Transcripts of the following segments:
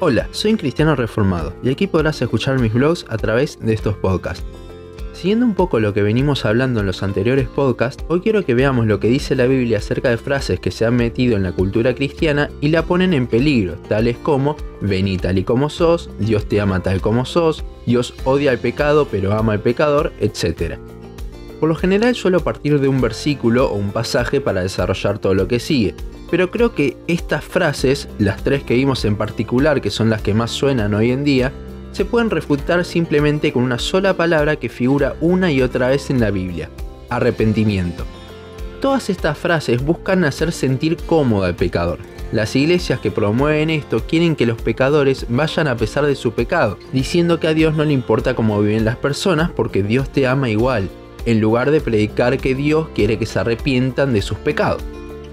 Hola, soy un cristiano reformado y aquí podrás escuchar mis blogs a través de estos podcasts. Siguiendo un poco lo que venimos hablando en los anteriores podcasts, hoy quiero que veamos lo que dice la Biblia acerca de frases que se han metido en la cultura cristiana y la ponen en peligro, tales como vení tal y como sos, Dios te ama tal como sos, Dios odia al pecado pero ama al pecador, etc. Por lo general suelo partir de un versículo o un pasaje para desarrollar todo lo que sigue, pero creo que estas frases, las tres que vimos en particular, que son las que más suenan hoy en día, se pueden refutar simplemente con una sola palabra que figura una y otra vez en la Biblia, arrepentimiento. Todas estas frases buscan hacer sentir cómodo al pecador. Las iglesias que promueven esto quieren que los pecadores vayan a pesar de su pecado, diciendo que a Dios no le importa cómo viven las personas porque Dios te ama igual, en lugar de predicar que Dios quiere que se arrepientan de sus pecados.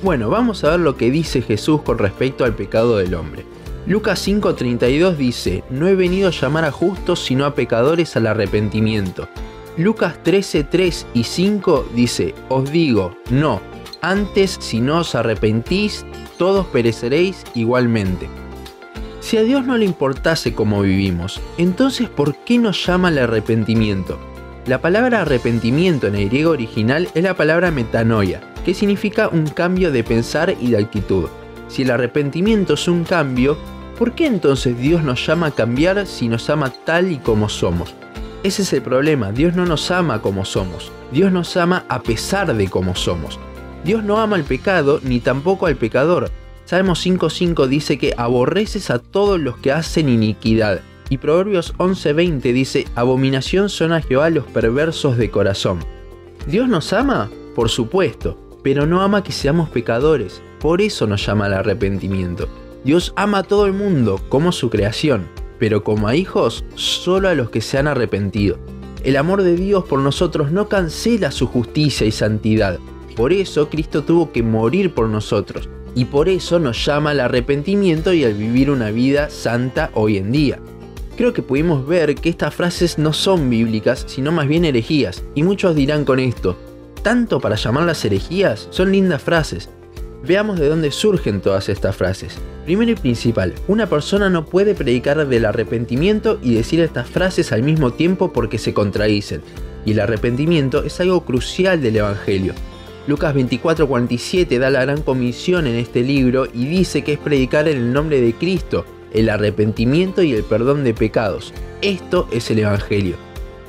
Bueno, vamos a ver lo que dice Jesús con respecto al pecado del hombre. Lucas 5:32 dice, no he venido a llamar a justos sino a pecadores al arrepentimiento. Lucas 13:3 y 5 dice, os digo, no, antes si no os arrepentís, todos pereceréis igualmente. Si a Dios no le importase cómo vivimos, entonces ¿por qué nos llama al arrepentimiento? La palabra arrepentimiento en el griego original es la palabra metanoia, que significa un cambio de pensar y de actitud. Si el arrepentimiento es un cambio, ¿por qué entonces Dios nos llama a cambiar si nos ama tal y como somos? Ese es el problema, Dios no nos ama como somos, Dios nos ama a pesar de como somos. Dios no ama al pecado ni tampoco al pecador. Salmos 5.5 dice que aborreces a todos los que hacen iniquidad y Proverbios 11:20 dice, abominación son a Jehová los perversos de corazón. ¿Dios nos ama? Por supuesto, pero no ama que seamos pecadores, por eso nos llama al arrepentimiento. Dios ama a todo el mundo como su creación, pero como a hijos, solo a los que se han arrepentido. El amor de Dios por nosotros no cancela su justicia y santidad. Por eso Cristo tuvo que morir por nosotros, y por eso nos llama al arrepentimiento y al vivir una vida santa hoy en día. Creo que pudimos ver que estas frases no son bíblicas, sino más bien herejías, y muchos dirán con esto, tanto para llamarlas herejías, son lindas frases. Veamos de dónde surgen todas estas frases. Primero y principal, una persona no puede predicar del arrepentimiento y decir estas frases al mismo tiempo porque se contradicen, y el arrepentimiento es algo crucial del Evangelio. Lucas 24:47 da la gran comisión en este libro y dice que es predicar en el nombre de Cristo, el arrepentimiento y el perdón de pecados. Esto es el Evangelio.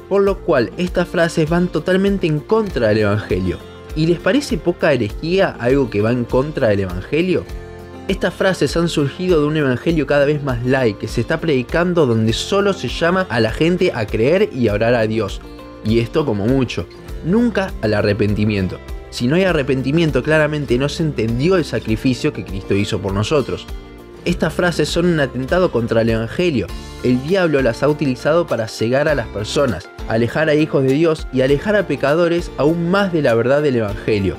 Por lo cual estas frases van totalmente en contra del Evangelio. ¿Y les parece poca herejía algo que va en contra del Evangelio? Estas frases han surgido de un evangelio cada vez más light que se está predicando donde solo se llama a la gente a creer y a orar a Dios. Y esto como mucho, nunca al arrepentimiento. Si no hay arrepentimiento, claramente no se entendió el sacrificio que Cristo hizo por nosotros. Estas frases son un atentado contra el Evangelio. El diablo las ha utilizado para cegar a las personas, alejar a hijos de Dios y alejar a pecadores aún más de la verdad del Evangelio.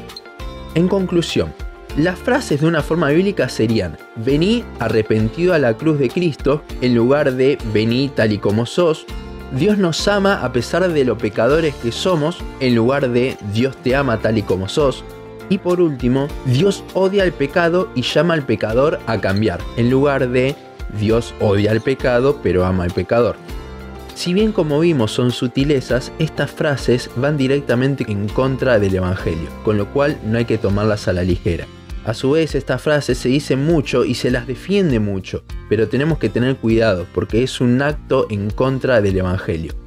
En conclusión, las frases de una forma bíblica serían, vení arrepentido a la cruz de Cristo, en lugar de vení tal y como sos, Dios nos ama a pesar de lo pecadores que somos, en lugar de Dios te ama tal y como sos, y por último, Dios odia el pecado y llama al pecador a cambiar, en lugar de Dios odia el pecado pero ama al pecador. Si bien como vimos son sutilezas, estas frases van directamente en contra del Evangelio, con lo cual no hay que tomarlas a la ligera. A su vez, estas frases se dicen mucho y se las defiende mucho, pero tenemos que tener cuidado porque es un acto en contra del Evangelio.